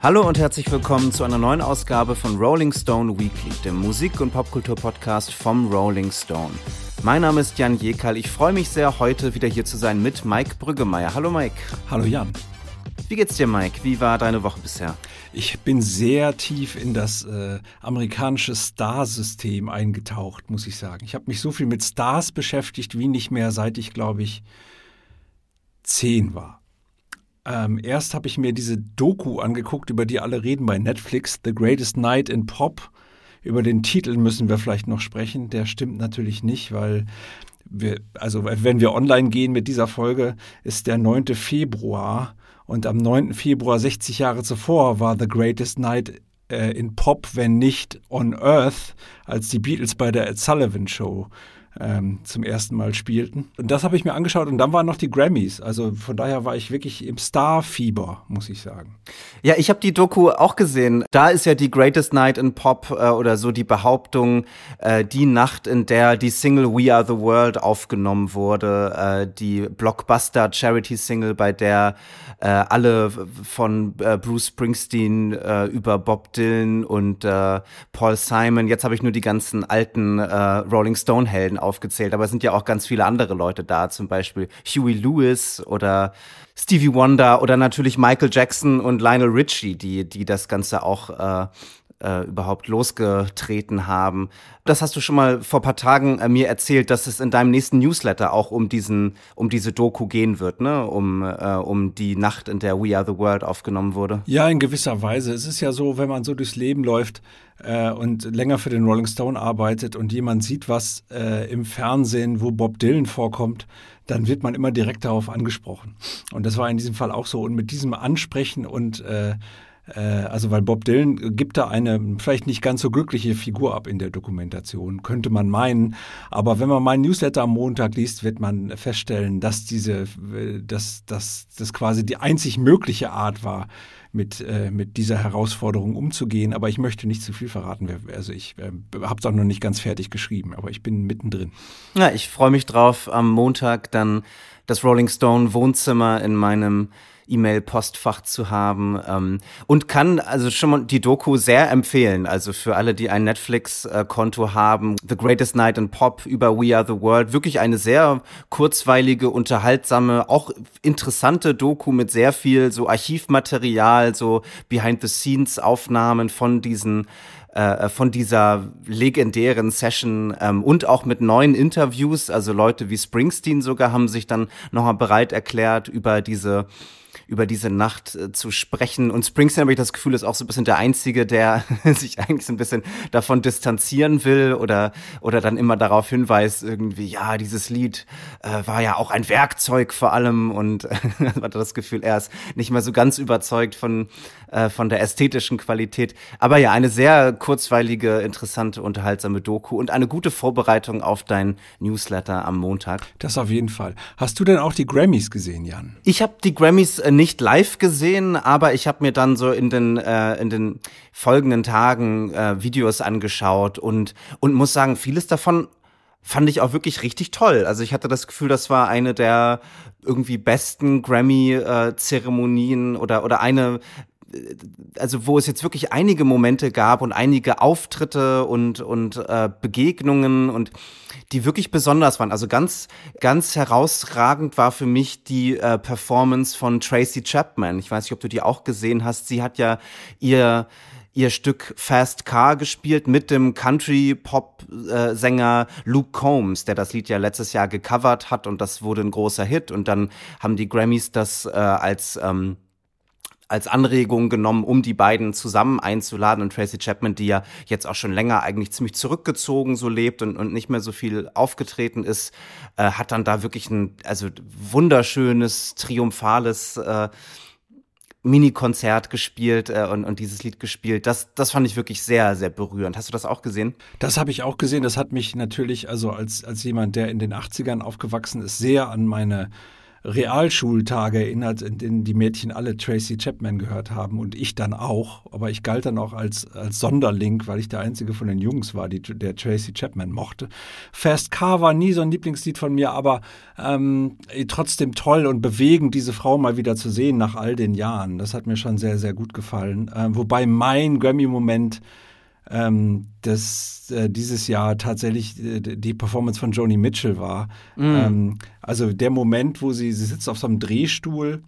Hallo und herzlich willkommen zu einer neuen Ausgabe von Rolling Stone Weekly, dem Musik- und Popkultur-Podcast vom Rolling Stone. Mein Name ist Jan Jekal. Ich freue mich sehr, heute wieder hier zu sein mit Mike Brüggemeier. Hallo Mike. Hallo Jan. Wie geht's dir, Mike? Wie war deine Woche bisher? Ich bin sehr tief in das äh, amerikanische Star-System eingetaucht, muss ich sagen. Ich habe mich so viel mit Stars beschäftigt wie nicht mehr, seit ich, glaube ich, zehn war. Ähm, erst habe ich mir diese Doku angeguckt, über die alle reden bei Netflix, The Greatest Night in Pop. Über den Titel müssen wir vielleicht noch sprechen. Der stimmt natürlich nicht, weil wir, also wenn wir online gehen mit dieser Folge, ist der 9. Februar und am 9. Februar 60 Jahre zuvor war The Greatest Night äh, in Pop, wenn nicht on Earth, als die Beatles bei der Ed Sullivan Show ähm, zum ersten Mal spielten. Und das habe ich mir angeschaut und dann waren noch die Grammys. Also von daher war ich wirklich im Star-Fieber, muss ich sagen. Ja, ich habe die Doku auch gesehen. Da ist ja die Greatest Night in Pop äh, oder so die Behauptung, äh, die Nacht, in der die Single We Are the World aufgenommen wurde, äh, die Blockbuster-Charity-Single, bei der äh, alle von äh, Bruce Springsteen äh, über Bob Dylan und Paul Simon, jetzt habe ich nur die ganzen alten Rolling Stone-Helden aufgezählt, aber es sind ja auch ganz viele andere Leute da, zum Beispiel Huey Lewis oder Stevie Wonder oder natürlich Michael Jackson und Lionel Richie, die, die das Ganze auch äh, äh, überhaupt losgetreten haben. Das hast du schon mal vor paar Tagen äh, mir erzählt, dass es in deinem nächsten Newsletter auch um diesen, um diese Doku gehen wird, ne? Um, äh, um die Nacht, in der We Are the World aufgenommen wurde. Ja, in gewisser Weise. Es ist ja so, wenn man so durchs Leben läuft äh, und länger für den Rolling Stone arbeitet und jemand sieht was äh, im Fernsehen, wo Bob Dylan vorkommt, dann wird man immer direkt darauf angesprochen. Und das war in diesem Fall auch so. Und mit diesem Ansprechen und äh, äh, also weil Bob Dylan gibt da eine vielleicht nicht ganz so glückliche Figur ab in der Dokumentation, könnte man meinen. Aber wenn man meinen Newsletter am Montag liest, wird man feststellen, dass diese, dass, dass das quasi die einzig mögliche Art war, mit, äh, mit dieser Herausforderung umzugehen. Aber ich möchte nicht zu viel verraten. Also ich äh, habe es auch noch nicht ganz fertig geschrieben, aber ich bin mittendrin. Ja, ich freue mich drauf, am Montag dann das Rolling Stone Wohnzimmer in meinem E-Mail-Postfach zu haben ähm, und kann also schon mal die Doku sehr empfehlen. Also für alle, die ein Netflix-Konto haben, The Greatest Night in Pop über We Are the World, wirklich eine sehr kurzweilige, unterhaltsame, auch interessante Doku mit sehr viel so Archivmaterial, so Behind-the-Scenes-Aufnahmen von diesen äh, von dieser legendären Session ähm, und auch mit neuen Interviews. Also Leute wie Springsteen sogar haben sich dann nochmal bereit erklärt, über diese über diese Nacht äh, zu sprechen. Und Springsteen, habe ich das Gefühl, ist auch so ein bisschen der Einzige, der sich eigentlich so ein bisschen davon distanzieren will oder, oder dann immer darauf hinweist, irgendwie, ja, dieses Lied äh, war ja auch ein Werkzeug vor allem und äh, hatte das Gefühl, er ist nicht mehr so ganz überzeugt von, äh, von der ästhetischen Qualität. Aber ja, eine sehr kurzweilige, interessante, unterhaltsame Doku und eine gute Vorbereitung auf dein Newsletter am Montag. Das auf jeden Fall. Hast du denn auch die Grammys gesehen, Jan? Ich habe die Grammys äh, nicht live gesehen, aber ich habe mir dann so in den äh, in den folgenden Tagen äh, Videos angeschaut und und muss sagen, vieles davon fand ich auch wirklich richtig toll. Also ich hatte das Gefühl, das war eine der irgendwie besten Grammy-Zeremonien äh, oder oder eine also wo es jetzt wirklich einige Momente gab und einige Auftritte und und äh, Begegnungen und die wirklich besonders waren. Also ganz, ganz herausragend war für mich die äh, Performance von Tracy Chapman. Ich weiß nicht, ob du die auch gesehen hast. Sie hat ja ihr ihr Stück Fast Car gespielt mit dem Country-Pop-Sänger Luke Combs, der das Lied ja letztes Jahr gecovert hat und das wurde ein großer Hit. Und dann haben die Grammys das äh, als ähm, als Anregung genommen, um die beiden zusammen einzuladen. Und Tracy Chapman, die ja jetzt auch schon länger eigentlich ziemlich zurückgezogen so lebt und, und nicht mehr so viel aufgetreten ist, äh, hat dann da wirklich ein also wunderschönes, triumphales äh, Mini-Konzert gespielt äh, und, und dieses Lied gespielt. Das, das fand ich wirklich sehr, sehr berührend. Hast du das auch gesehen? Das habe ich auch gesehen. Das hat mich natürlich, also als, als jemand, der in den 80ern aufgewachsen ist, sehr an meine Realschultage erinnert, in denen die Mädchen alle Tracy Chapman gehört haben und ich dann auch. Aber ich galt dann auch als, als Sonderling, weil ich der einzige von den Jungs war, die, der Tracy Chapman mochte. Fast Car war nie so ein Lieblingslied von mir, aber ähm, trotzdem toll und bewegend, diese Frau mal wieder zu sehen nach all den Jahren. Das hat mir schon sehr, sehr gut gefallen. Ähm, wobei mein Grammy-Moment ähm, dass äh, dieses Jahr tatsächlich äh, die Performance von Joni Mitchell war. Mm. Ähm, also der Moment, wo sie, sie sitzt auf so einem Drehstuhl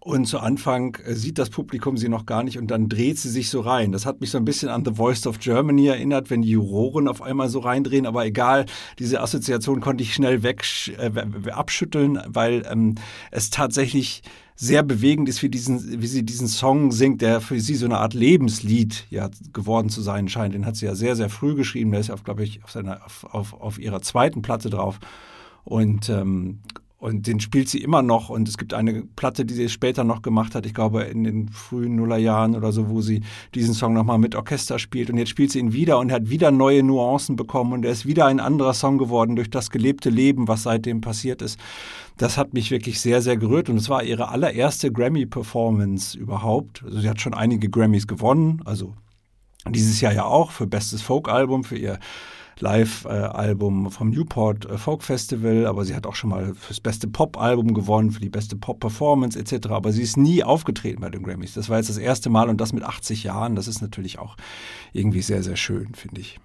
und zu Anfang äh, sieht das Publikum sie noch gar nicht und dann dreht sie sich so rein. Das hat mich so ein bisschen an The Voice of Germany erinnert, wenn die Juroren auf einmal so reindrehen. Aber egal, diese Assoziation konnte ich schnell weg, äh, abschütteln, weil ähm, es tatsächlich sehr bewegend ist, wie, diesen, wie sie diesen Song singt, der für sie so eine Art Lebenslied ja, geworden zu sein scheint. Den hat sie ja sehr, sehr früh geschrieben. Der ist glaube ich, auf, seiner, auf, auf, auf ihrer zweiten Platte drauf. Und ähm, und den spielt sie immer noch. Und es gibt eine Platte, die sie später noch gemacht hat, ich glaube in den frühen Nullerjahren oder so, wo sie diesen Song nochmal mit Orchester spielt. Und jetzt spielt sie ihn wieder und hat wieder neue Nuancen bekommen. Und er ist wieder ein anderer Song geworden durch das gelebte Leben, was seitdem passiert ist. Das hat mich wirklich sehr, sehr gerührt. Und es war ihre allererste Grammy-Performance überhaupt. Also sie hat schon einige Grammys gewonnen. Also dieses Jahr ja auch für Bestes Folk-Album, für ihr Live-Album vom Newport Folk Festival, aber sie hat auch schon mal fürs beste Pop-Album gewonnen, für die beste Pop-Performance etc. Aber sie ist nie aufgetreten bei den Grammys. Das war jetzt das erste Mal und das mit 80 Jahren. Das ist natürlich auch irgendwie sehr, sehr schön, finde ich.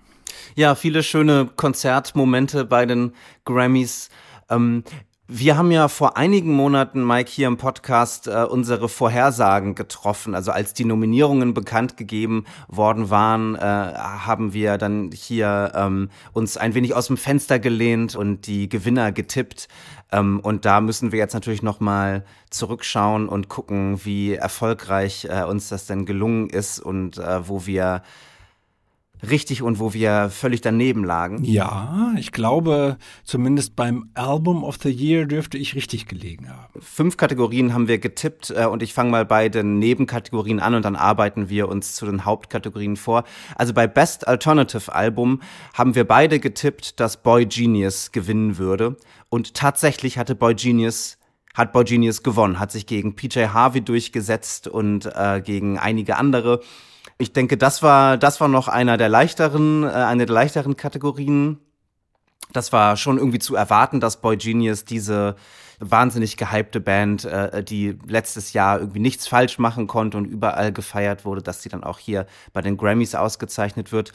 Ja, viele schöne Konzertmomente bei den Grammys. Ähm, wir haben ja vor einigen Monaten, Mike, hier im Podcast äh, unsere Vorhersagen getroffen. Also als die Nominierungen bekannt gegeben worden waren, äh, haben wir dann hier ähm, uns ein wenig aus dem Fenster gelehnt und die Gewinner getippt. Ähm, und da müssen wir jetzt natürlich nochmal zurückschauen und gucken, wie erfolgreich äh, uns das denn gelungen ist und äh, wo wir richtig und wo wir völlig daneben lagen. Ja, ich glaube, zumindest beim Album of the Year dürfte ich richtig gelegen haben. Fünf Kategorien haben wir getippt äh, und ich fange mal bei den Nebenkategorien an und dann arbeiten wir uns zu den Hauptkategorien vor. Also bei Best Alternative Album haben wir beide getippt, dass Boy Genius gewinnen würde und tatsächlich hatte Boy Genius hat Boy Genius gewonnen, hat sich gegen PJ Harvey durchgesetzt und äh, gegen einige andere. Ich denke, das war, das war noch einer der leichteren, äh, eine der leichteren Kategorien. Das war schon irgendwie zu erwarten, dass Boy Genius diese wahnsinnig gehypte Band, äh, die letztes Jahr irgendwie nichts falsch machen konnte und überall gefeiert wurde, dass sie dann auch hier bei den Grammys ausgezeichnet wird.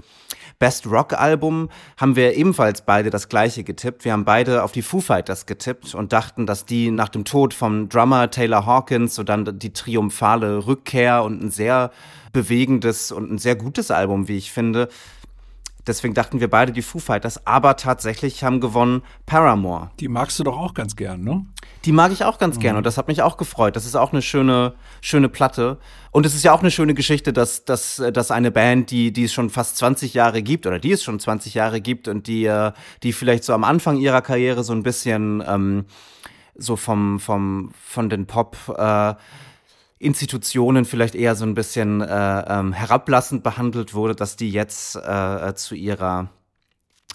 Best Rock Album haben wir ebenfalls beide das gleiche getippt. Wir haben beide auf die Foo Fighters getippt und dachten, dass die nach dem Tod vom Drummer Taylor Hawkins so dann die triumphale Rückkehr und ein sehr bewegendes und ein sehr gutes Album, wie ich finde. Deswegen dachten wir beide die Foo Fighters, aber tatsächlich haben gewonnen Paramore. Die magst du doch auch ganz gern, ne? Die mag ich auch ganz mhm. gern und das hat mich auch gefreut. Das ist auch eine schöne, schöne Platte. Und es ist ja auch eine schöne Geschichte, dass, dass, dass eine Band, die, die es schon fast 20 Jahre gibt oder die es schon 20 Jahre gibt und die, äh, die vielleicht so am Anfang ihrer Karriere so ein bisschen ähm, so vom, vom, von den Pop, äh, Institutionen vielleicht eher so ein bisschen äh, ähm, herablassend behandelt wurde, dass die jetzt äh, äh, zu ihrer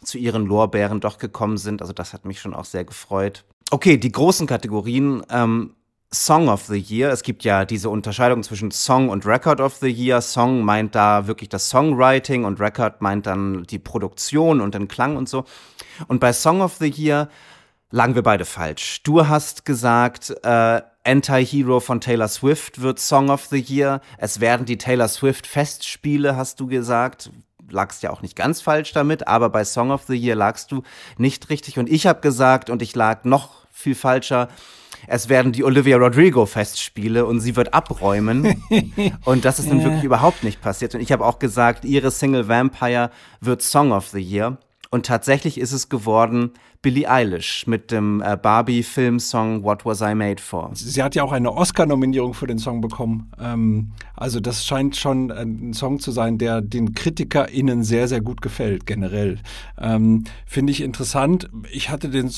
zu ihren Lorbeeren doch gekommen sind. Also das hat mich schon auch sehr gefreut. Okay, die großen Kategorien. Ähm, Song of the Year. Es gibt ja diese Unterscheidung zwischen Song und Record of the Year. Song meint da wirklich das Songwriting und Record meint dann die Produktion und den Klang und so. Und bei Song of the Year lagen wir beide falsch. Du hast gesagt, äh, Anti-Hero von Taylor Swift wird Song of the Year. Es werden die Taylor Swift Festspiele, hast du gesagt. Lagst ja auch nicht ganz falsch damit, aber bei Song of the Year lagst du nicht richtig. Und ich habe gesagt, und ich lag noch viel falscher, es werden die Olivia Rodrigo Festspiele und sie wird abräumen. und das ist dann wirklich überhaupt nicht passiert. Und ich habe auch gesagt, ihre Single Vampire wird Song of the Year. Und tatsächlich ist es geworden Billie Eilish mit dem äh, Barbie-Filmsong What Was I Made For. Sie hat ja auch eine Oscar-Nominierung für den Song bekommen. Ähm, also das scheint schon ein Song zu sein, der den KritikerInnen sehr, sehr gut gefällt, generell. Ähm, Finde ich interessant. Ich hatte den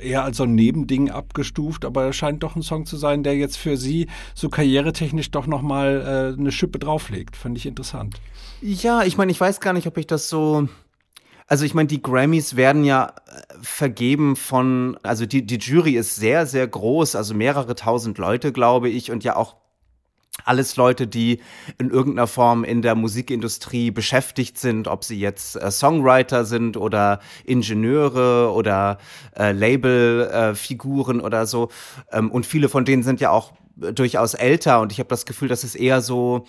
eher als so ein Nebending abgestuft, aber er scheint doch ein Song zu sein, der jetzt für sie so karrieretechnisch doch nochmal äh, eine Schippe drauflegt. Fand ich interessant. Ja, ich meine, ich weiß gar nicht, ob ich das so Also ich meine, die Grammys werden ja äh, vergeben von, also die, die Jury ist sehr, sehr groß, also mehrere tausend Leute, glaube ich, und ja auch alles Leute, die in irgendeiner Form in der Musikindustrie beschäftigt sind, ob sie jetzt äh, Songwriter sind oder Ingenieure oder äh, Labelfiguren äh, oder so. Ähm, und viele von denen sind ja auch durchaus älter und ich habe das Gefühl, dass es eher so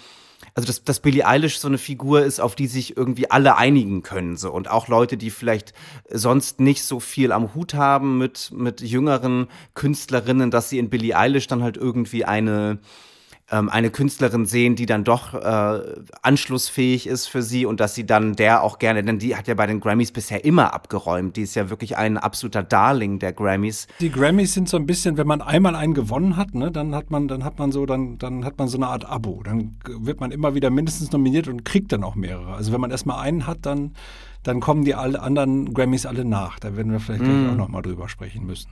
also dass, dass Billie Eilish so eine Figur ist, auf die sich irgendwie alle einigen können so. Und auch Leute, die vielleicht sonst nicht so viel am Hut haben mit mit jüngeren Künstlerinnen, dass sie in Billie Eilish dann halt irgendwie eine ähm, eine Künstlerin sehen, die dann doch äh, anschlussfähig ist für sie und dass sie dann der auch gerne, denn die hat ja bei den Grammys bisher immer abgeräumt. Die ist ja wirklich ein absoluter Darling der Grammys. Die Grammys sind so ein bisschen, wenn man einmal einen gewonnen hat, ne, dann hat man, dann hat man so, dann, dann hat man so eine Art Abo. Dann wird man immer wieder mindestens nominiert und kriegt dann auch mehrere. Also wenn man erstmal einen hat, dann dann kommen die alle anderen Grammys alle nach. Da werden wir vielleicht mm. auch noch mal drüber sprechen müssen.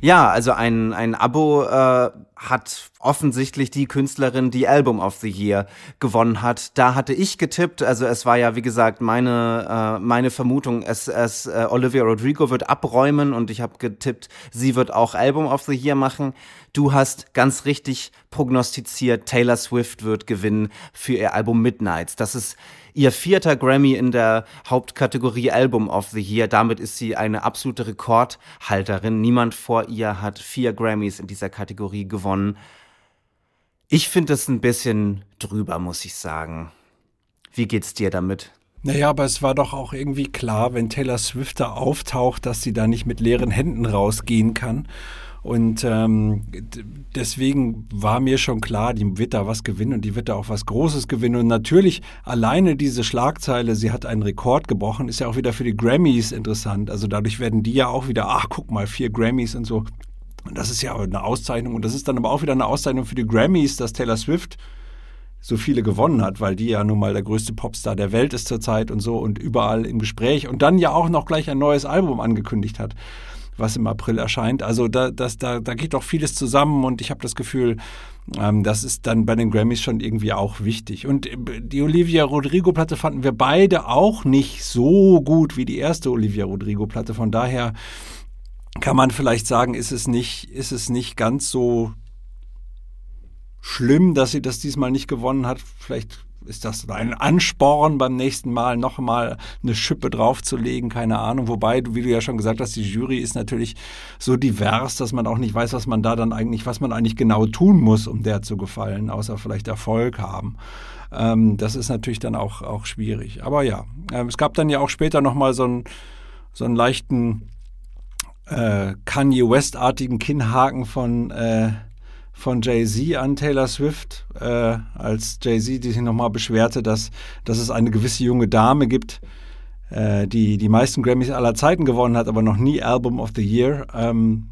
Ja, also ein, ein Abo äh, hat offensichtlich die Künstlerin, die Album of the Year gewonnen hat. Da hatte ich getippt, also es war ja wie gesagt meine äh, meine Vermutung, es, es äh, Olivia Rodrigo wird abräumen und ich habe getippt, sie wird auch Album of the Year machen. Du hast ganz richtig prognostiziert, Taylor Swift wird gewinnen für ihr Album Midnights. Das ist ihr vierter Grammy in der Hauptkategorie Album of the Year. Damit ist sie eine absolute Rekordhalterin. Niemand vor ihr hat vier Grammys in dieser Kategorie gewonnen. Ich finde es ein bisschen drüber, muss ich sagen. Wie geht's dir damit? Naja, aber es war doch auch irgendwie klar, wenn Taylor Swift da auftaucht, dass sie da nicht mit leeren Händen rausgehen kann. Und ähm, deswegen war mir schon klar, die wird da was gewinnen und die wird da auch was Großes gewinnen. Und natürlich alleine diese Schlagzeile, sie hat einen Rekord gebrochen, ist ja auch wieder für die Grammys interessant. Also dadurch werden die ja auch wieder, ach guck mal, vier Grammys und so. Und das ist ja eine Auszeichnung. Und das ist dann aber auch wieder eine Auszeichnung für die Grammys, dass Taylor Swift so viele gewonnen hat, weil die ja nun mal der größte Popstar der Welt ist zurzeit und so und überall im Gespräch und dann ja auch noch gleich ein neues Album angekündigt hat was im April erscheint. Also da, das, da, da geht doch vieles zusammen und ich habe das Gefühl, ähm, das ist dann bei den Grammys schon irgendwie auch wichtig. Und äh, die Olivia Rodrigo-Platte fanden wir beide auch nicht so gut wie die erste Olivia Rodrigo-Platte. Von daher kann man vielleicht sagen, ist es nicht, ist es nicht ganz so schlimm, dass sie das diesmal nicht gewonnen hat. Vielleicht ist das ein Ansporn beim nächsten Mal nochmal eine Schippe draufzulegen, keine Ahnung. Wobei, wie du ja schon gesagt hast, die Jury ist natürlich so divers, dass man auch nicht weiß, was man da dann eigentlich, was man eigentlich genau tun muss, um der zu gefallen, außer vielleicht Erfolg haben. Ähm, das ist natürlich dann auch, auch schwierig. Aber ja, äh, es gab dann ja auch später nochmal so einen, so einen leichten äh, Kanye West-artigen Kinnhaken von äh, von Jay-Z an Taylor Swift, äh, als Jay-Z sich nochmal beschwerte, dass, dass es eine gewisse junge Dame gibt, äh, die die meisten Grammys aller Zeiten gewonnen hat, aber noch nie Album of the Year. Ähm,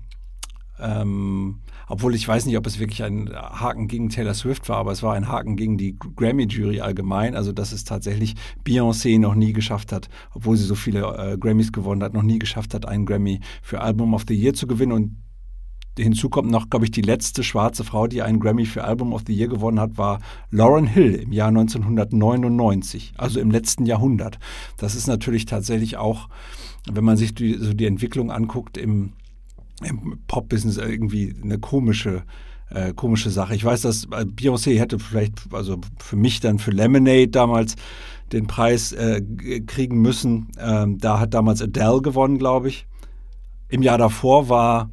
ähm, obwohl ich weiß nicht, ob es wirklich ein Haken gegen Taylor Swift war, aber es war ein Haken gegen die Grammy-Jury allgemein. Also, dass es tatsächlich Beyoncé noch nie geschafft hat, obwohl sie so viele äh, Grammys gewonnen hat, noch nie geschafft hat, einen Grammy für Album of the Year zu gewinnen. Und hinzu kommt noch, glaube ich, die letzte schwarze Frau, die einen Grammy für Album of the Year gewonnen hat, war Lauren Hill im Jahr 1999, also im letzten Jahrhundert. Das ist natürlich tatsächlich auch, wenn man sich die, so die Entwicklung anguckt im, im Pop-Business irgendwie eine komische äh, komische Sache. Ich weiß, dass äh, Beyoncé hätte vielleicht, also für mich dann für Lemonade damals den Preis äh, kriegen müssen. Ähm, da hat damals Adele gewonnen, glaube ich. Im Jahr davor war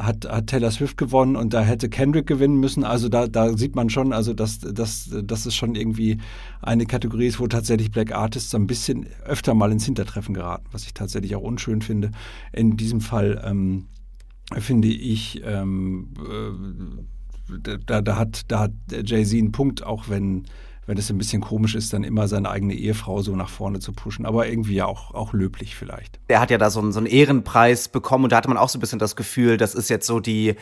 hat, hat Taylor Swift gewonnen und da hätte Kendrick gewinnen müssen. Also da, da sieht man schon, also dass, dass, dass es schon irgendwie eine Kategorie ist, wo tatsächlich Black Artists ein bisschen öfter mal ins Hintertreffen geraten, was ich tatsächlich auch unschön finde. In diesem Fall ähm, finde ich, ähm, äh, da, da, hat, da hat Jay-Z einen Punkt, auch wenn wenn es ein bisschen komisch ist, dann immer seine eigene Ehefrau so nach vorne zu pushen. Aber irgendwie ja auch, auch löblich vielleicht. Er hat ja da so einen, so einen Ehrenpreis bekommen und da hatte man auch so ein bisschen das Gefühl, das ist jetzt so die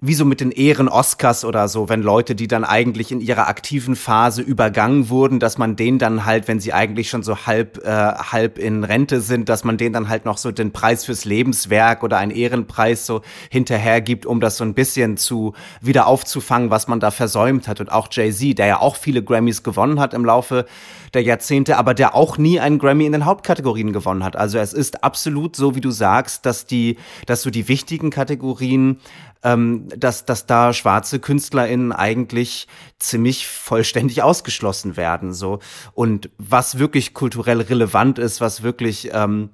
wie so mit den Ehren-Oscars oder so, wenn Leute, die dann eigentlich in ihrer aktiven Phase übergangen wurden, dass man denen dann halt, wenn sie eigentlich schon so halb, äh, halb in Rente sind, dass man denen dann halt noch so den Preis fürs Lebenswerk oder einen Ehrenpreis so hinterher gibt, um das so ein bisschen zu wieder aufzufangen, was man da versäumt hat. Und auch Jay-Z, der ja auch viele Grammys gewonnen hat im Laufe der Jahrzehnte, aber der auch nie einen Grammy in den Hauptkategorien gewonnen hat. Also es ist absolut so, wie du sagst, dass die, dass so die wichtigen Kategorien ähm, dass, dass da schwarze KünstlerInnen eigentlich ziemlich vollständig ausgeschlossen werden. So. Und was wirklich kulturell relevant ist, was wirklich ähm,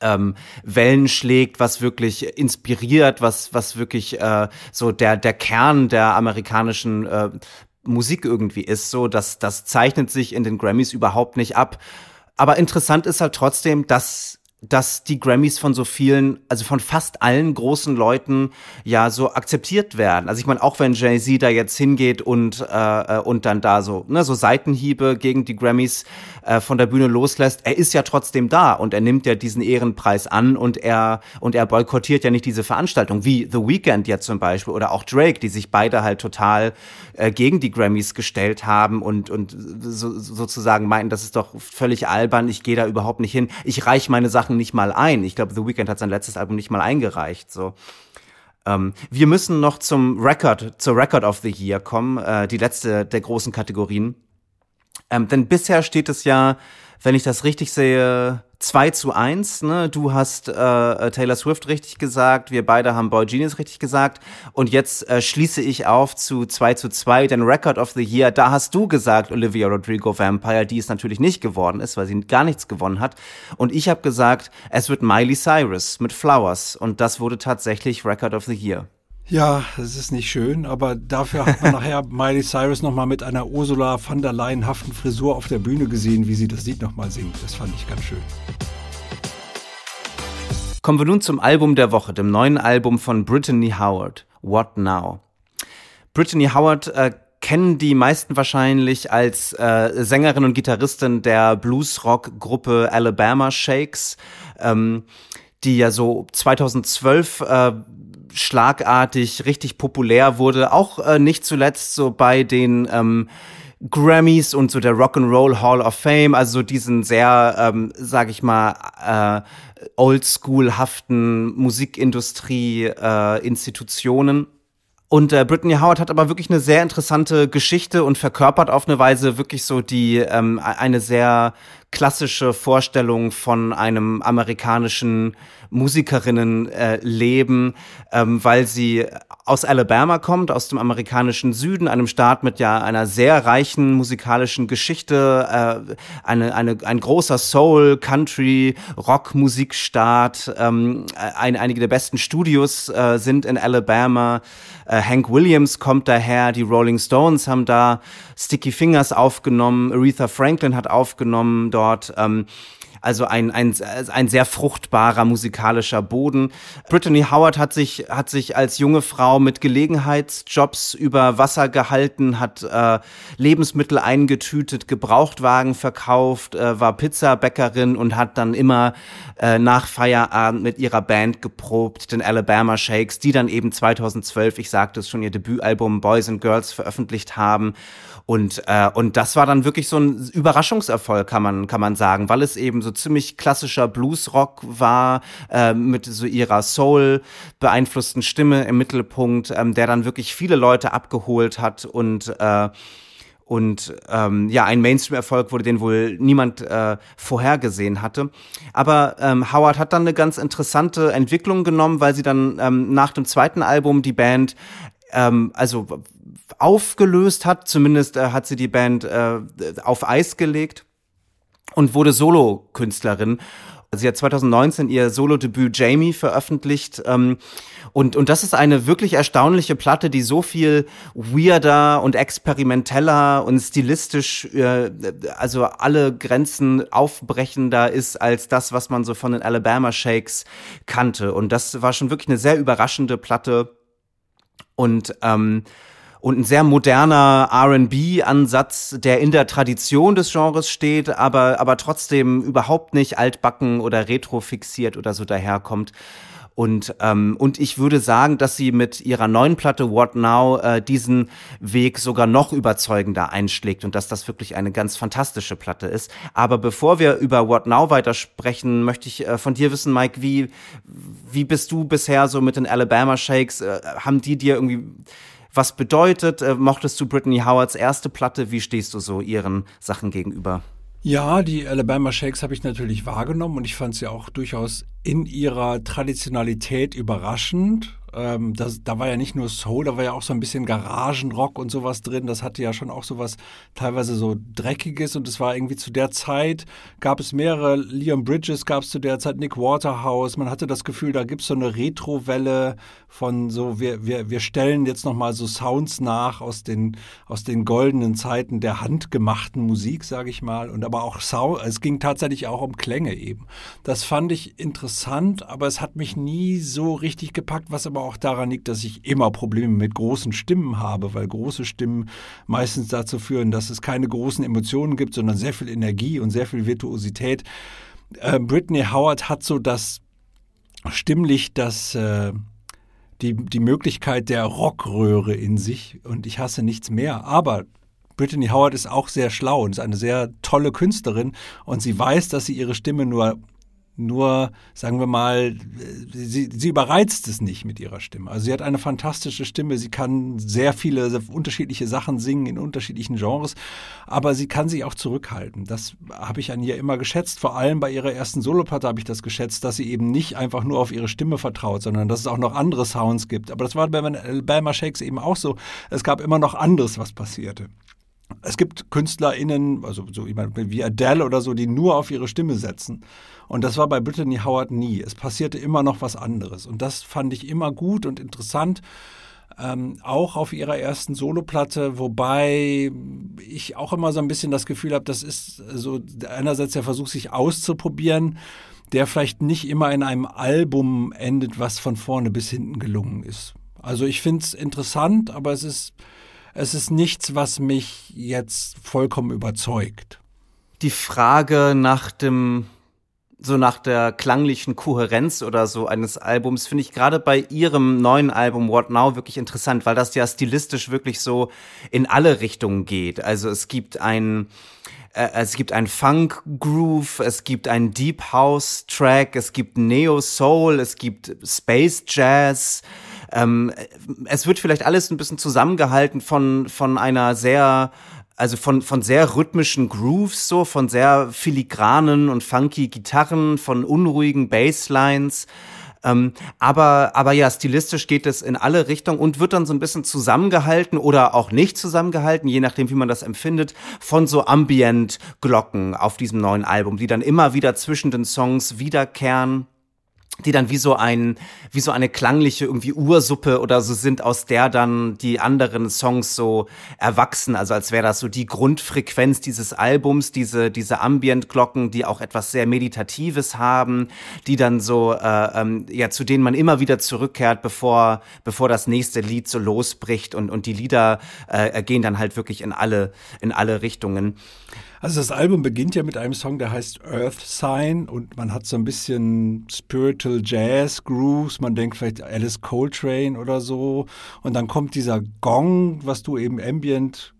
ähm, Wellen schlägt, was wirklich inspiriert, was, was wirklich äh, so der, der Kern der amerikanischen äh, Musik irgendwie ist, so, dass das zeichnet sich in den Grammys überhaupt nicht ab. Aber interessant ist halt trotzdem, dass dass die Grammys von so vielen, also von fast allen großen Leuten ja so akzeptiert werden. Also ich meine, auch wenn Jay-Z da jetzt hingeht und, äh, und dann da so, ne, so Seitenhiebe gegen die Grammys äh, von der Bühne loslässt, er ist ja trotzdem da und er nimmt ja diesen Ehrenpreis an und er, und er boykottiert ja nicht diese Veranstaltung, wie The Weeknd ja zum Beispiel oder auch Drake, die sich beide halt total äh, gegen die Grammys gestellt haben und, und so, sozusagen meinten, das ist doch völlig albern, ich gehe da überhaupt nicht hin, ich reich meine Sachen Sachen nicht mal ein. Ich glaube, The Weeknd hat sein letztes Album nicht mal eingereicht. So. Ähm, wir müssen noch zum Record, zur Record of the Year kommen, äh, die letzte der großen Kategorien. Ähm, denn bisher steht es ja, wenn ich das richtig sehe, 2 zu 1. Ne? Du hast äh, äh, Taylor Swift richtig gesagt, wir beide haben Boy Genius richtig gesagt. Und jetzt äh, schließe ich auf zu 2 zu 2, denn Record of the Year, da hast du gesagt, Olivia Rodrigo Vampire, die es natürlich nicht geworden ist, weil sie gar nichts gewonnen hat. Und ich habe gesagt, es wird Miley Cyrus mit Flowers. Und das wurde tatsächlich Record of the Year. Ja, es ist nicht schön, aber dafür hat man nachher Miley Cyrus nochmal mit einer Ursula von der Leyen-haften Frisur auf der Bühne gesehen, wie sie das Lied nochmal singt. Das fand ich ganz schön. Kommen wir nun zum Album der Woche, dem neuen Album von Brittany Howard, What Now? Brittany Howard äh, kennen die meisten wahrscheinlich als äh, Sängerin und Gitarristin der Blues-Rock-Gruppe Alabama Shakes, ähm, die ja so 2012 äh, schlagartig richtig populär wurde, auch äh, nicht zuletzt so bei den ähm, Grammys und so der Rock'n'Roll Hall of Fame, also so diesen sehr, ähm, sag ich mal, äh, oldschool-haften Musikindustrie-Institutionen. Äh, und äh, Brittany Howard hat aber wirklich eine sehr interessante Geschichte und verkörpert auf eine Weise wirklich so die ähm, eine sehr klassische Vorstellung von einem amerikanischen Musikerinnenleben, äh, ähm, weil sie aus Alabama kommt, aus dem amerikanischen Süden, einem Staat mit ja einer sehr reichen musikalischen Geschichte, äh, eine, eine, ein großer Soul, Country, Rock Musikstaat. Ähm, ein, einige der besten Studios äh, sind in Alabama. Äh, Hank Williams kommt daher, die Rolling Stones haben da Sticky Fingers aufgenommen, Aretha Franklin hat aufgenommen dort. Ähm, also ein, ein, ein sehr fruchtbarer musikalischer Boden. Brittany Howard hat sich, hat sich als junge Frau mit Gelegenheitsjobs über Wasser gehalten, hat äh, Lebensmittel eingetütet, Gebrauchtwagen verkauft, äh, war Pizzabäckerin und hat dann immer äh, nach Feierabend mit ihrer Band geprobt, den Alabama Shakes, die dann eben 2012, ich sagte es schon, ihr Debütalbum Boys and Girls veröffentlicht haben. Und, äh, und das war dann wirklich so ein Überraschungserfolg, kann man, kann man sagen, weil es eben so ziemlich klassischer Bluesrock war, äh, mit so ihrer Soul beeinflussten Stimme im Mittelpunkt, ähm, der dann wirklich viele Leute abgeholt hat und äh, und ähm, ja, ein Mainstream-Erfolg wurde, den wohl niemand äh, vorhergesehen hatte. Aber ähm, Howard hat dann eine ganz interessante Entwicklung genommen, weil sie dann ähm, nach dem zweiten Album die Band ähm, also aufgelöst hat. Zumindest äh, hat sie die Band äh, auf Eis gelegt und wurde Solo-Künstlerin. Sie hat 2019 ihr Solo-Debüt Jamie veröffentlicht. Ähm, und, und das ist eine wirklich erstaunliche Platte, die so viel weirder und experimenteller und stilistisch, äh, also alle Grenzen aufbrechender ist als das, was man so von den Alabama Shakes kannte. Und das war schon wirklich eine sehr überraschende Platte. Und ähm, und ein sehr moderner R&B-Ansatz, der in der Tradition des Genres steht, aber, aber trotzdem überhaupt nicht altbacken oder retrofixiert oder so daherkommt. Und, ähm, und ich würde sagen, dass sie mit ihrer neuen Platte What Now äh, diesen Weg sogar noch überzeugender einschlägt und dass das wirklich eine ganz fantastische Platte ist. Aber bevor wir über What Now weitersprechen, möchte ich äh, von dir wissen, Mike, wie, wie bist du bisher so mit den Alabama Shakes? Äh, haben die dir irgendwie was bedeutet. Äh, mochtest du Brittany Howards erste Platte? Wie stehst du so ihren Sachen gegenüber? Ja, die Alabama Shakes habe ich natürlich wahrgenommen und ich fand sie auch durchaus in ihrer Traditionalität überraschend. Ähm, das, da war ja nicht nur Soul, da war ja auch so ein bisschen Garagenrock und sowas drin. Das hatte ja schon auch sowas teilweise so Dreckiges und es war irgendwie zu der Zeit, gab es mehrere, Leon Bridges gab es zu der Zeit, Nick Waterhouse. Man hatte das Gefühl, da gibt es so eine Retro-Welle von so, wir, wir, wir stellen jetzt nochmal so Sounds nach aus den, aus den goldenen Zeiten der handgemachten Musik, sage ich mal. Und aber auch Sound, es ging tatsächlich auch um Klänge eben. Das fand ich interessant, aber es hat mich nie so richtig gepackt, was aber auch daran liegt, dass ich immer Probleme mit großen Stimmen habe, weil große Stimmen meistens dazu führen, dass es keine großen Emotionen gibt, sondern sehr viel Energie und sehr viel Virtuosität. Äh, Brittany Howard hat so das stimmlich das äh, die, die Möglichkeit der Rockröhre in sich und ich hasse nichts mehr. Aber Brittany Howard ist auch sehr schlau und ist eine sehr tolle Künstlerin und sie weiß, dass sie ihre Stimme nur nur, sagen wir mal, sie, sie überreizt es nicht mit ihrer Stimme. Also sie hat eine fantastische Stimme, sie kann sehr viele unterschiedliche Sachen singen in unterschiedlichen Genres, aber sie kann sich auch zurückhalten. Das habe ich an ihr immer geschätzt. Vor allem bei ihrer ersten Soloplatte habe ich das geschätzt, dass sie eben nicht einfach nur auf ihre Stimme vertraut, sondern dass es auch noch andere Sounds gibt. Aber das war bei Alabama Shakes eben auch so. Es gab immer noch anderes, was passierte. Es gibt KünstlerInnen, also so jemand wie Adele oder so, die nur auf ihre Stimme setzen. Und das war bei Brittany Howard nie. Es passierte immer noch was anderes. Und das fand ich immer gut und interessant. Ähm, auch auf ihrer ersten Soloplatte, wobei ich auch immer so ein bisschen das Gefühl habe, das ist so einerseits der Versuch, sich auszuprobieren, der vielleicht nicht immer in einem Album endet, was von vorne bis hinten gelungen ist. Also ich finde es interessant, aber es ist es ist nichts, was mich jetzt vollkommen überzeugt. Die Frage nach dem so nach der klanglichen Kohärenz oder so eines Albums finde ich gerade bei ihrem neuen Album What Now wirklich interessant, weil das ja stilistisch wirklich so in alle Richtungen geht. Also es gibt ein äh, es gibt ein Funk Groove, es gibt einen Deep House Track, es gibt Neo Soul, es gibt Space Jazz, ähm, es wird vielleicht alles ein bisschen zusammengehalten von, von einer sehr also von, von sehr rhythmischen Grooves, so, von sehr filigranen und funky Gitarren, von unruhigen Basslines. Ähm, aber, aber ja, stilistisch geht es in alle Richtungen und wird dann so ein bisschen zusammengehalten oder auch nicht zusammengehalten, je nachdem, wie man das empfindet, von so Ambient-Glocken auf diesem neuen Album, die dann immer wieder zwischen den Songs wiederkehren die dann wie so ein, wie so eine klangliche irgendwie Ursuppe oder so sind, aus der dann die anderen Songs so erwachsen. Also als wäre das so die Grundfrequenz dieses Albums, diese, diese Ambient-Glocken, die auch etwas sehr Meditatives haben, die dann so, äh, ähm, ja, zu denen man immer wieder zurückkehrt, bevor, bevor das nächste Lied so losbricht und, und die Lieder äh, gehen dann halt wirklich in alle, in alle Richtungen. Also das Album beginnt ja mit einem Song, der heißt Earth Sign und man hat so ein bisschen Spiritual Jazz Grooves, man denkt vielleicht Alice Coltrane oder so und dann kommt dieser Gong, was du eben Ambient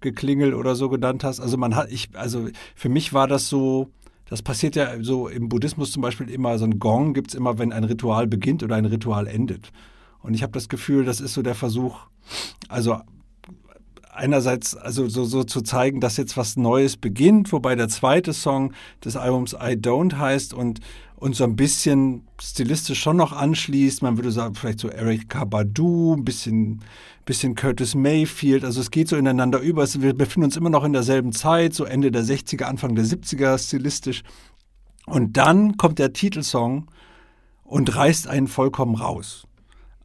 geklingelt oder so genannt hast. Also man hat, ich, also für mich war das so, das passiert ja so im Buddhismus zum Beispiel immer, so ein Gong gibt es immer, wenn ein Ritual beginnt oder ein Ritual endet. Und ich habe das Gefühl, das ist so der Versuch, also einerseits also so, so zu zeigen, dass jetzt was Neues beginnt, wobei der zweite Song des Albums I Don't heißt und und so ein bisschen stilistisch schon noch anschließt. Man würde sagen, vielleicht so Eric Badu, ein bisschen, bisschen Curtis Mayfield. Also es geht so ineinander über. Wir befinden uns immer noch in derselben Zeit, so Ende der 60er, Anfang der 70er stilistisch. Und dann kommt der Titelsong und reißt einen vollkommen raus.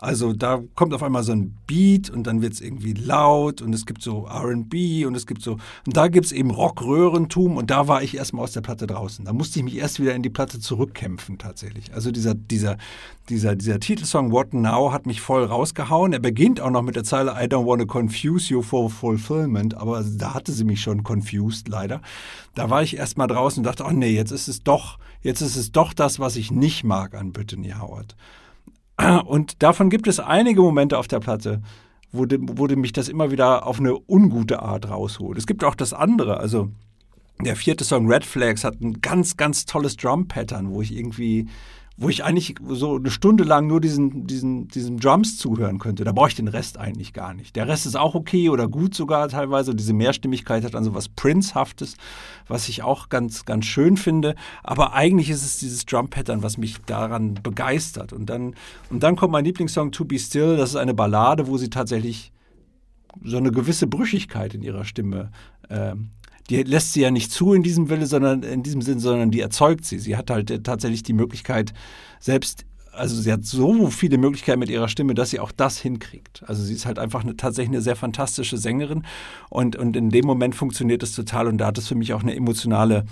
Also da kommt auf einmal so ein Beat und dann wird es irgendwie laut und es gibt so RB und es gibt so, und da gibt es eben Rockröhrentum und da war ich erstmal aus der Platte draußen. Da musste ich mich erst wieder in die Platte zurückkämpfen tatsächlich. Also dieser, dieser, dieser, dieser Titelsong What Now hat mich voll rausgehauen. Er beginnt auch noch mit der Zeile I don't want to confuse you for fulfillment, aber da hatte sie mich schon confused leider. Da war ich erstmal draußen und dachte, oh nee, jetzt ist es doch, jetzt ist es doch das, was ich nicht mag an Brittany Howard. Und davon gibt es einige Momente auf der Platte, wo, wo mich das immer wieder auf eine ungute Art rausholt. Es gibt auch das andere, also der vierte Song Red Flags hat ein ganz, ganz tolles Drum-Pattern, wo ich irgendwie wo ich eigentlich so eine Stunde lang nur diesen, diesen, diesen Drums zuhören könnte. Da brauche ich den Rest eigentlich gar nicht. Der Rest ist auch okay oder gut sogar teilweise. Und diese Mehrstimmigkeit hat dann so was Prince-haftes, was ich auch ganz, ganz schön finde. Aber eigentlich ist es dieses Drum-Pattern, was mich daran begeistert. Und dann, und dann kommt mein Lieblingssong To Be Still. Das ist eine Ballade, wo sie tatsächlich so eine gewisse Brüchigkeit in ihrer Stimme ähm, die lässt sie ja nicht zu in diesem Wille, sondern in diesem Sinn, sondern die erzeugt sie. Sie hat halt tatsächlich die Möglichkeit, selbst, also sie hat so viele Möglichkeiten mit ihrer Stimme, dass sie auch das hinkriegt. Also sie ist halt einfach eine, tatsächlich eine sehr fantastische Sängerin und, und in dem Moment funktioniert es total und da hat es für mich auch eine emotionale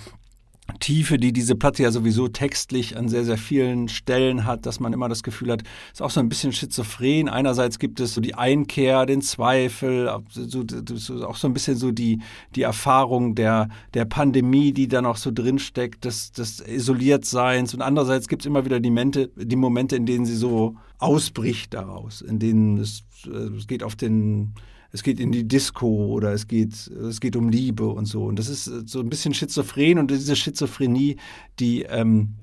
Tiefe, die diese Platte ja sowieso textlich an sehr, sehr vielen Stellen hat, dass man immer das Gefühl hat, ist auch so ein bisschen schizophren. Einerseits gibt es so die Einkehr, den Zweifel, so, so, auch so ein bisschen so die, die Erfahrung der, der Pandemie, die da noch so drinsteckt, des, des Isoliertseins. Und andererseits gibt es immer wieder die Momente, die Momente, in denen sie so ausbricht daraus, in denen es, äh, es geht auf den es geht in die Disco oder es geht, es geht um Liebe und so. Und das ist äh, so ein bisschen schizophren und diese Schizophrenie, die, ähm,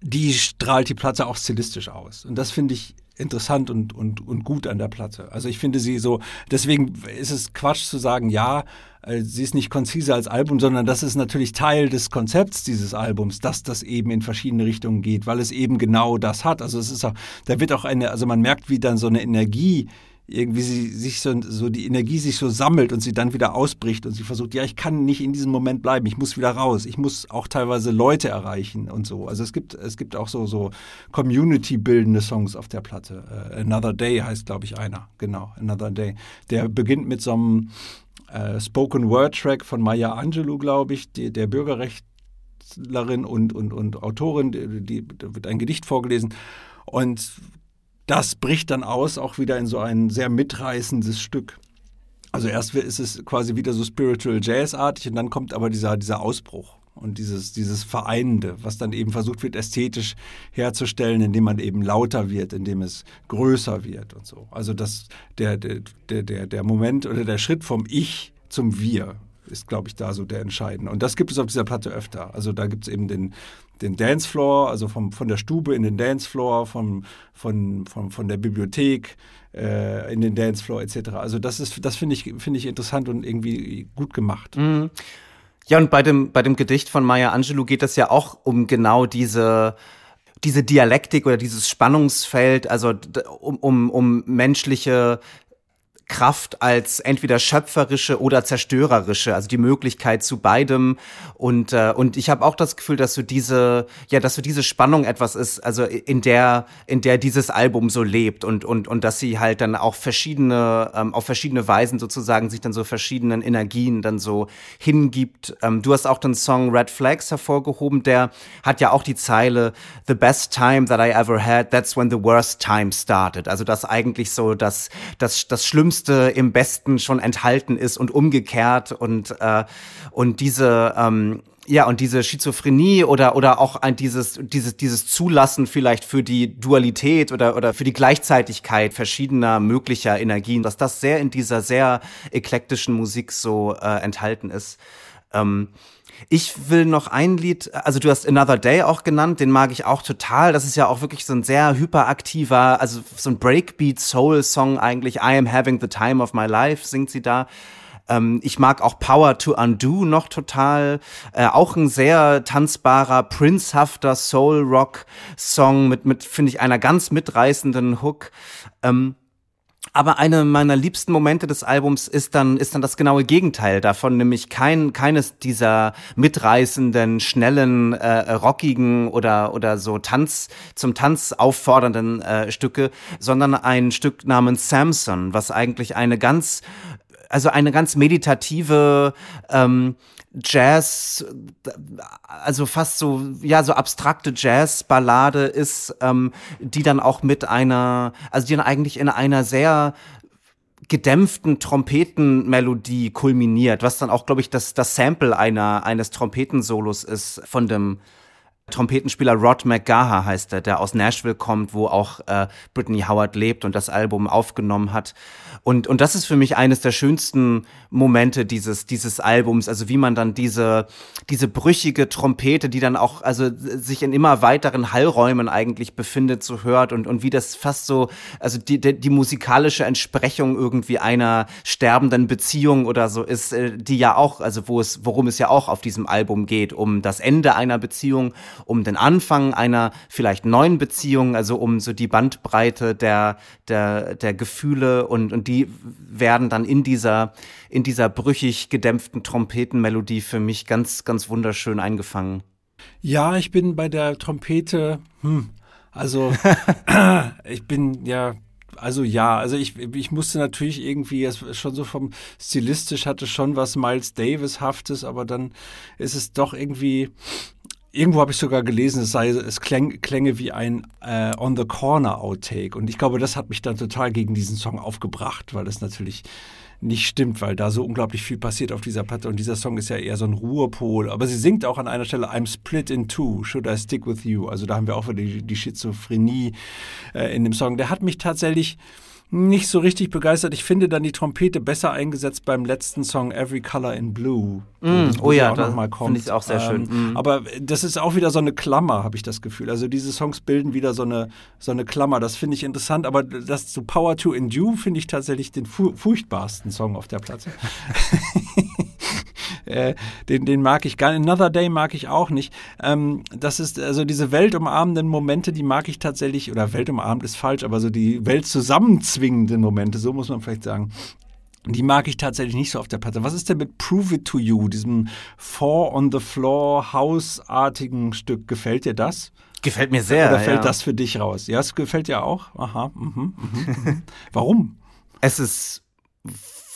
die strahlt die Platte auch stilistisch aus. Und das finde ich interessant und, und, und gut an der Platte. Also ich finde sie so, deswegen ist es Quatsch zu sagen, ja, äh, sie ist nicht konzise als Album, sondern das ist natürlich Teil des Konzepts dieses Albums, dass das eben in verschiedene Richtungen geht, weil es eben genau das hat. Also es ist auch, da wird auch eine, also man merkt, wie dann so eine Energie irgendwie sie sich so, so die Energie sich so sammelt und sie dann wieder ausbricht und sie versucht, ja, ich kann nicht in diesem Moment bleiben, ich muss wieder raus, ich muss auch teilweise Leute erreichen und so. Also es gibt, es gibt auch so, so Community-bildende Songs auf der Platte. Uh, Another Day heißt, glaube ich, einer. Genau, Another Day. Der beginnt mit so einem äh, Spoken Word Track von Maya Angelou, glaube ich, die, der Bürgerrechtlerin und, und, und Autorin, die, die, da wird ein Gedicht vorgelesen. Und das bricht dann aus, auch wieder in so ein sehr mitreißendes Stück. Also erst ist es quasi wieder so Spiritual Jazz-artig und dann kommt aber dieser, dieser Ausbruch und dieses, dieses Vereinende, was dann eben versucht wird, ästhetisch herzustellen, indem man eben lauter wird, indem es größer wird und so. Also das, der, der, der, der Moment oder der Schritt vom Ich zum Wir ist, glaube ich, da so der entscheidende. Und das gibt es auf dieser Platte öfter. Also da gibt es eben den, den Dancefloor, also vom, von der Stube in den Dancefloor, vom, von, von, von der Bibliothek äh, in den Dancefloor etc. Also das ist, das finde ich, finde ich interessant und irgendwie gut gemacht. Mhm. Ja, und bei dem, bei dem Gedicht von Maya Angelou geht es ja auch um genau diese, diese Dialektik oder dieses Spannungsfeld, also um, um, um menschliche Kraft als entweder schöpferische oder zerstörerische, also die Möglichkeit zu beidem. Und äh, und ich habe auch das Gefühl, dass so diese ja, dass so diese Spannung etwas ist, also in der in der dieses Album so lebt und und und dass sie halt dann auch verschiedene ähm, auf verschiedene Weisen sozusagen sich dann so verschiedenen Energien dann so hingibt. Ähm, du hast auch den Song Red Flags hervorgehoben, der hat ja auch die Zeile The best time that I ever had, that's when the worst time started. Also das eigentlich so das das das schlimmste Schlimmste im Besten schon enthalten ist und umgekehrt und äh, und diese ähm, ja, und diese Schizophrenie oder, oder auch ein, dieses, dieses, dieses Zulassen vielleicht für die Dualität oder, oder für die Gleichzeitigkeit verschiedener möglicher Energien, dass das sehr in dieser sehr eklektischen Musik so äh, enthalten ist. Ähm, ich will noch ein Lied, also du hast Another Day auch genannt, den mag ich auch total. Das ist ja auch wirklich so ein sehr hyperaktiver, also so ein Breakbeat-Soul-Song eigentlich. I am having the time of my life, singt sie da. Ähm, ich mag auch Power to Undo noch total. Äh, auch ein sehr tanzbarer, prinzhafter Soul-Rock-Song mit, mit finde ich, einer ganz mitreißenden Hook. Ähm, aber eine meiner liebsten Momente des Albums ist dann, ist dann das genaue Gegenteil davon, nämlich kein, keines dieser mitreißenden, schnellen, äh, rockigen oder, oder so Tanz, zum Tanz auffordernden äh, Stücke, sondern ein Stück namens Samson, was eigentlich eine ganz, also eine ganz meditative, ähm, Jazz, also fast so, ja, so abstrakte Jazz-Ballade ist, ähm, die dann auch mit einer, also die dann eigentlich in einer sehr gedämpften Trompetenmelodie kulminiert, was dann auch, glaube ich, das, das Sample einer, eines Trompetensolos ist von dem Trompetenspieler Rod McGaha heißt er, der aus Nashville kommt, wo auch äh, Brittany Howard lebt und das Album aufgenommen hat. Und, und das ist für mich eines der schönsten Momente dieses, dieses Albums, also wie man dann diese, diese brüchige Trompete, die dann auch, also sich in immer weiteren Hallräumen eigentlich befindet, so hört und, und wie das fast so, also die, die, die musikalische Entsprechung irgendwie einer sterbenden Beziehung oder so ist, äh, die ja auch, also wo es, worum es ja auch auf diesem Album geht, um das Ende einer Beziehung um den Anfang einer vielleicht neuen Beziehung, also um so die Bandbreite der, der, der Gefühle und, und die werden dann in dieser, in dieser brüchig gedämpften Trompetenmelodie für mich ganz, ganz wunderschön eingefangen. Ja, ich bin bei der Trompete, hm, also ich bin ja also ja, also ich, ich musste natürlich irgendwie, es schon so vom stilistisch hatte schon was Miles Davis-haftes, aber dann ist es doch irgendwie, Irgendwo habe ich sogar gelesen, es, sei, es kläng, klänge wie ein äh, On the Corner Outtake. Und ich glaube, das hat mich dann total gegen diesen Song aufgebracht, weil das natürlich nicht stimmt, weil da so unglaublich viel passiert auf dieser Platte. Und dieser Song ist ja eher so ein Ruhepol. Aber sie singt auch an einer Stelle I'm split in two, should I stick with you? Also da haben wir auch wieder die, die Schizophrenie äh, in dem Song. Der hat mich tatsächlich nicht so richtig begeistert. Ich finde dann die Trompete besser eingesetzt beim letzten Song Every Color in Blue. Mm, oh ja, da finde ich auch sehr schön. Ähm, mm. Aber das ist auch wieder so eine Klammer, habe ich das Gefühl. Also diese Songs bilden wieder so eine, so eine Klammer. Das finde ich interessant. Aber das zu Power to Endure finde ich tatsächlich den fu furchtbarsten Song auf der Platte. Äh, den, den mag ich gar nicht. Another Day mag ich auch nicht. Ähm, das ist also diese weltumarmenden Momente, die mag ich tatsächlich, oder weltumarmend ist falsch, aber so die Welt zusammenzwingenden Momente, so muss man vielleicht sagen. Die mag ich tatsächlich nicht so auf der Platte. Was ist denn mit Prove It to You, diesem Four on the Floor Hausartigen Stück? Gefällt dir das? Gefällt mir sehr. Oder fällt ja. das für dich raus? Ja, es gefällt dir auch. Aha. Mhm, mhm, mhm. Warum? Es ist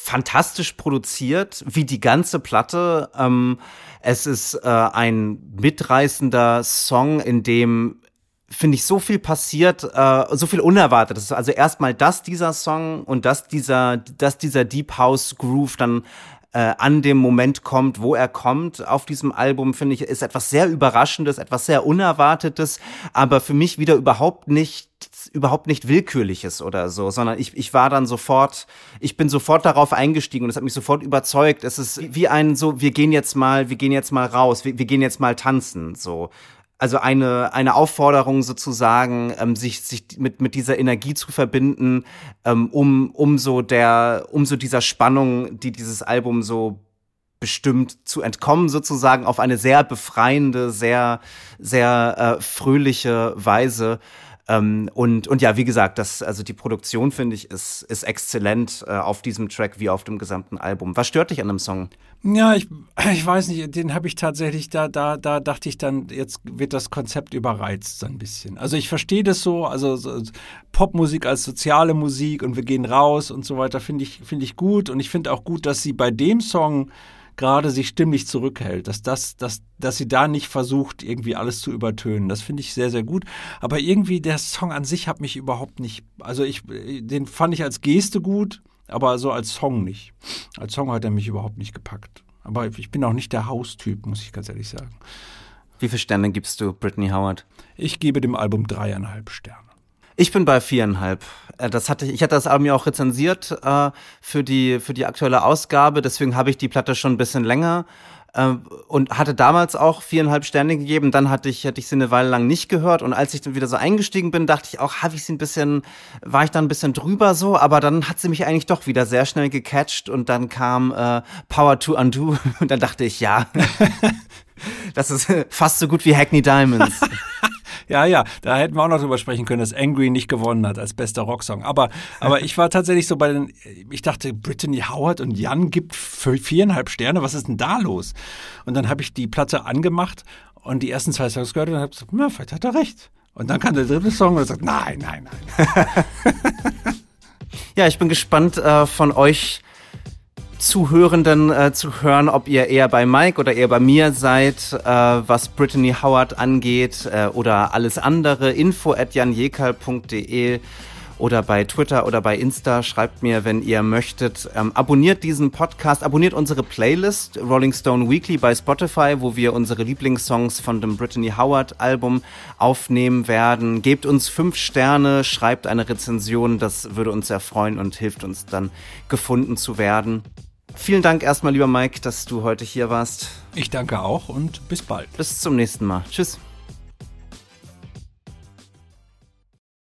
fantastisch produziert, wie die ganze Platte. Ähm, es ist äh, ein mitreißender Song, in dem finde ich so viel passiert, äh, so viel Unerwartetes. Also erstmal, dass dieser Song und dass dieser, dass dieser Deep House Groove dann äh, an dem Moment kommt, wo er kommt auf diesem Album, finde ich, ist etwas sehr Überraschendes, etwas sehr Unerwartetes, aber für mich wieder überhaupt nicht überhaupt nicht willkürliches oder so, sondern ich, ich war dann sofort, ich bin sofort darauf eingestiegen und es hat mich sofort überzeugt. Es ist wie ein so, wir gehen jetzt mal, wir gehen jetzt mal raus, wir, wir gehen jetzt mal tanzen, so. Also eine, eine Aufforderung sozusagen, ähm, sich, sich mit, mit dieser Energie zu verbinden, ähm, um, um so der, um so dieser Spannung, die dieses Album so bestimmt zu entkommen, sozusagen auf eine sehr befreiende, sehr, sehr äh, fröhliche Weise. Ähm, und, und ja, wie gesagt, das, also die Produktion, finde ich, ist, ist exzellent äh, auf diesem Track wie auf dem gesamten Album. Was stört dich an dem Song? Ja, ich, ich weiß nicht, den habe ich tatsächlich, da, da, da dachte ich dann, jetzt wird das Konzept überreizt so ein bisschen. Also ich verstehe das so, also so, Popmusik als soziale Musik und wir gehen raus und so weiter, finde ich, finde ich gut. Und ich finde auch gut, dass sie bei dem Song gerade sich stimmlich zurückhält, dass, das, dass, dass sie da nicht versucht, irgendwie alles zu übertönen. Das finde ich sehr, sehr gut. Aber irgendwie der Song an sich hat mich überhaupt nicht, also ich, den fand ich als Geste gut, aber so als Song nicht. Als Song hat er mich überhaupt nicht gepackt. Aber ich bin auch nicht der Haustyp, muss ich ganz ehrlich sagen. Wie viele Sterne gibst du Britney Howard? Ich gebe dem Album dreieinhalb Sterne. Ich bin bei viereinhalb. Äh, das hatte ich, ich hatte das Album ja auch rezensiert äh, für die für die aktuelle Ausgabe. Deswegen habe ich die Platte schon ein bisschen länger äh, und hatte damals auch viereinhalb Sterne gegeben. Dann hatte ich hatte ich sie eine Weile lang nicht gehört und als ich dann wieder so eingestiegen bin, dachte ich auch, habe ich sie ein bisschen, war ich dann ein bisschen drüber so. Aber dann hat sie mich eigentlich doch wieder sehr schnell gecatcht und dann kam äh, Power to Undo und dann dachte ich, ja, das ist fast so gut wie Hackney Diamonds. Ja, ja, da hätten wir auch noch drüber sprechen können, dass Angry nicht gewonnen hat als bester Rocksong. Aber, aber ich war tatsächlich so bei den, ich dachte, Brittany Howard und Jan gibt viereinhalb Sterne, was ist denn da los? Und dann habe ich die Platte angemacht und die ersten zwei Songs gehört und habe gesagt, na, vielleicht hat er recht. Und dann kam der dritte Song und er sagt, nein, nein, nein. ja, ich bin gespannt äh, von euch Zuhörenden äh, zu hören, ob ihr eher bei Mike oder eher bei mir seid, äh, was Brittany Howard angeht äh, oder alles andere. Info at janjekal.de oder bei Twitter oder bei Insta. Schreibt mir, wenn ihr möchtet. Ähm, abonniert diesen Podcast, abonniert unsere Playlist Rolling Stone Weekly bei Spotify, wo wir unsere Lieblingssongs von dem Brittany Howard Album aufnehmen werden. Gebt uns fünf Sterne, schreibt eine Rezension, das würde uns sehr freuen und hilft uns dann gefunden zu werden. Vielen Dank erstmal, lieber Mike, dass du heute hier warst. Ich danke auch und bis bald. Bis zum nächsten Mal. Tschüss.